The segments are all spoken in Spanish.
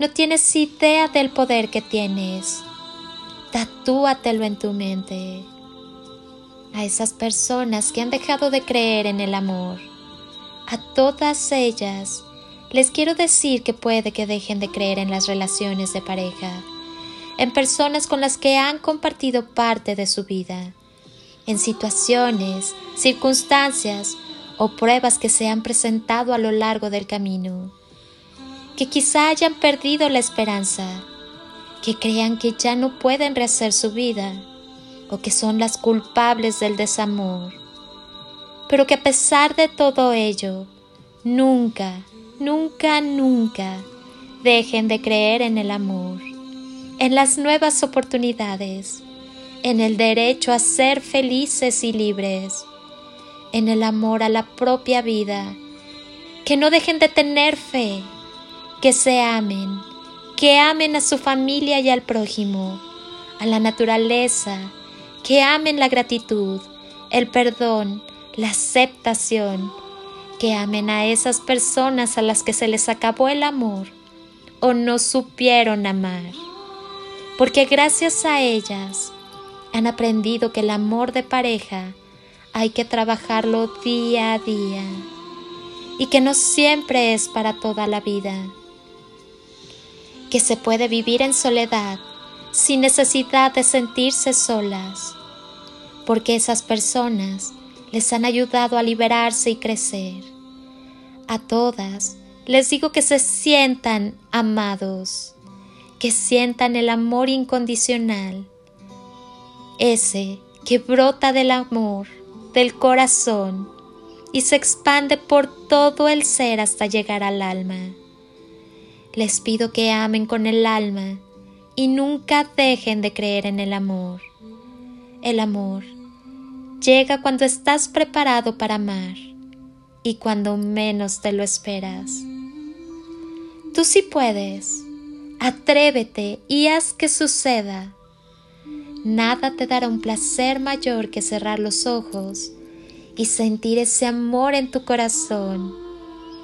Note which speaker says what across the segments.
Speaker 1: no tienes idea del poder que tienes. Tatúatelo en tu mente. A esas personas que han dejado de creer en el amor, a todas ellas, les quiero decir que puede que dejen de creer en las relaciones de pareja, en personas con las que han compartido parte de su vida, en situaciones, circunstancias o pruebas que se han presentado a lo largo del camino que quizá hayan perdido la esperanza, que crean que ya no pueden rehacer su vida o que son las culpables del desamor, pero que a pesar de todo ello, nunca, nunca, nunca dejen de creer en el amor, en las nuevas oportunidades, en el derecho a ser felices y libres, en el amor a la propia vida, que no dejen de tener fe que se amen, que amen a su familia y al prójimo, a la naturaleza, que amen la gratitud, el perdón, la aceptación, que amen a esas personas a las que se les acabó el amor o no supieron amar, porque gracias a ellas han aprendido que el amor de pareja hay que trabajarlo día a día y que no siempre es para toda la vida que se puede vivir en soledad sin necesidad de sentirse solas, porque esas personas les han ayudado a liberarse y crecer. A todas les digo que se sientan amados, que sientan el amor incondicional, ese que brota del amor, del corazón, y se expande por todo el ser hasta llegar al alma. Les pido que amen con el alma y nunca dejen de creer en el amor. El amor llega cuando estás preparado para amar y cuando menos te lo esperas. Tú sí puedes. Atrévete y haz que suceda. Nada te dará un placer mayor que cerrar los ojos y sentir ese amor en tu corazón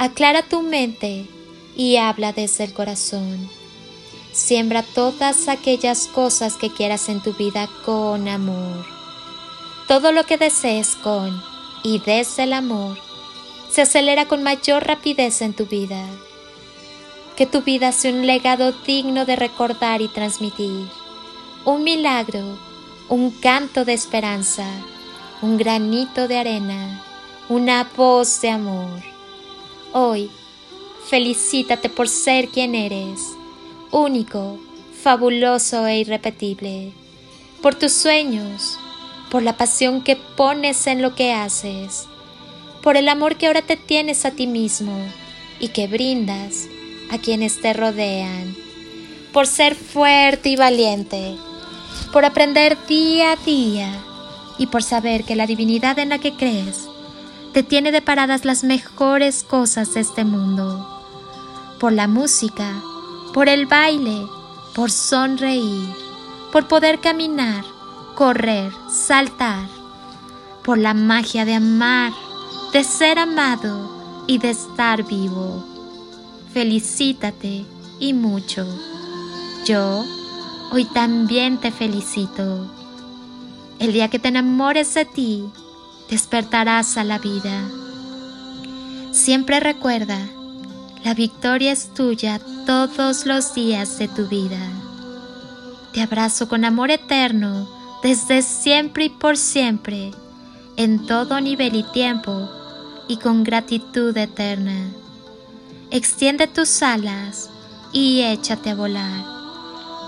Speaker 1: Aclara tu mente y habla desde el corazón. Siembra todas aquellas cosas que quieras en tu vida con amor. Todo lo que desees con y desde el amor se acelera con mayor rapidez en tu vida. Que tu vida sea un legado digno de recordar y transmitir. Un milagro, un canto de esperanza, un granito de arena, una voz de amor. Hoy, felicítate por ser quien eres, único, fabuloso e irrepetible, por tus sueños, por la pasión que pones en lo que haces, por el amor que ahora te tienes a ti mismo y que brindas a quienes te rodean, por ser fuerte y valiente, por aprender día a día y por saber que la divinidad en la que crees te tiene deparadas las mejores cosas de este mundo, por la música, por el baile, por sonreír, por poder caminar, correr, saltar, por la magia de amar, de ser amado y de estar vivo. Felicítate y mucho. Yo hoy también te felicito. El día que te enamores de ti, despertarás a la vida. Siempre recuerda, la victoria es tuya todos los días de tu vida. Te abrazo con amor eterno desde siempre y por siempre, en todo nivel y tiempo, y con gratitud eterna. Extiende tus alas y échate a volar.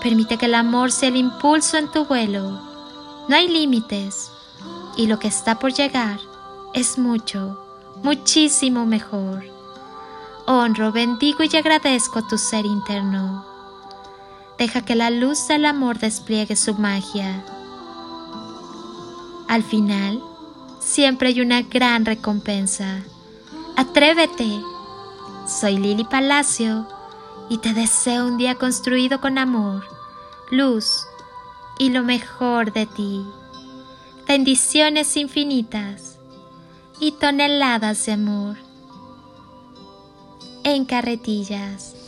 Speaker 1: Permite que el amor sea el impulso en tu vuelo. No hay límites y lo que está por llegar es mucho, muchísimo mejor. Honro, bendigo y agradezco tu ser interno. Deja que la luz del amor despliegue su magia. Al final, siempre hay una gran recompensa. Atrévete. Soy Lili Palacio y te deseo un día construido con amor, luz y lo mejor de ti bendiciones infinitas y toneladas de amor en carretillas.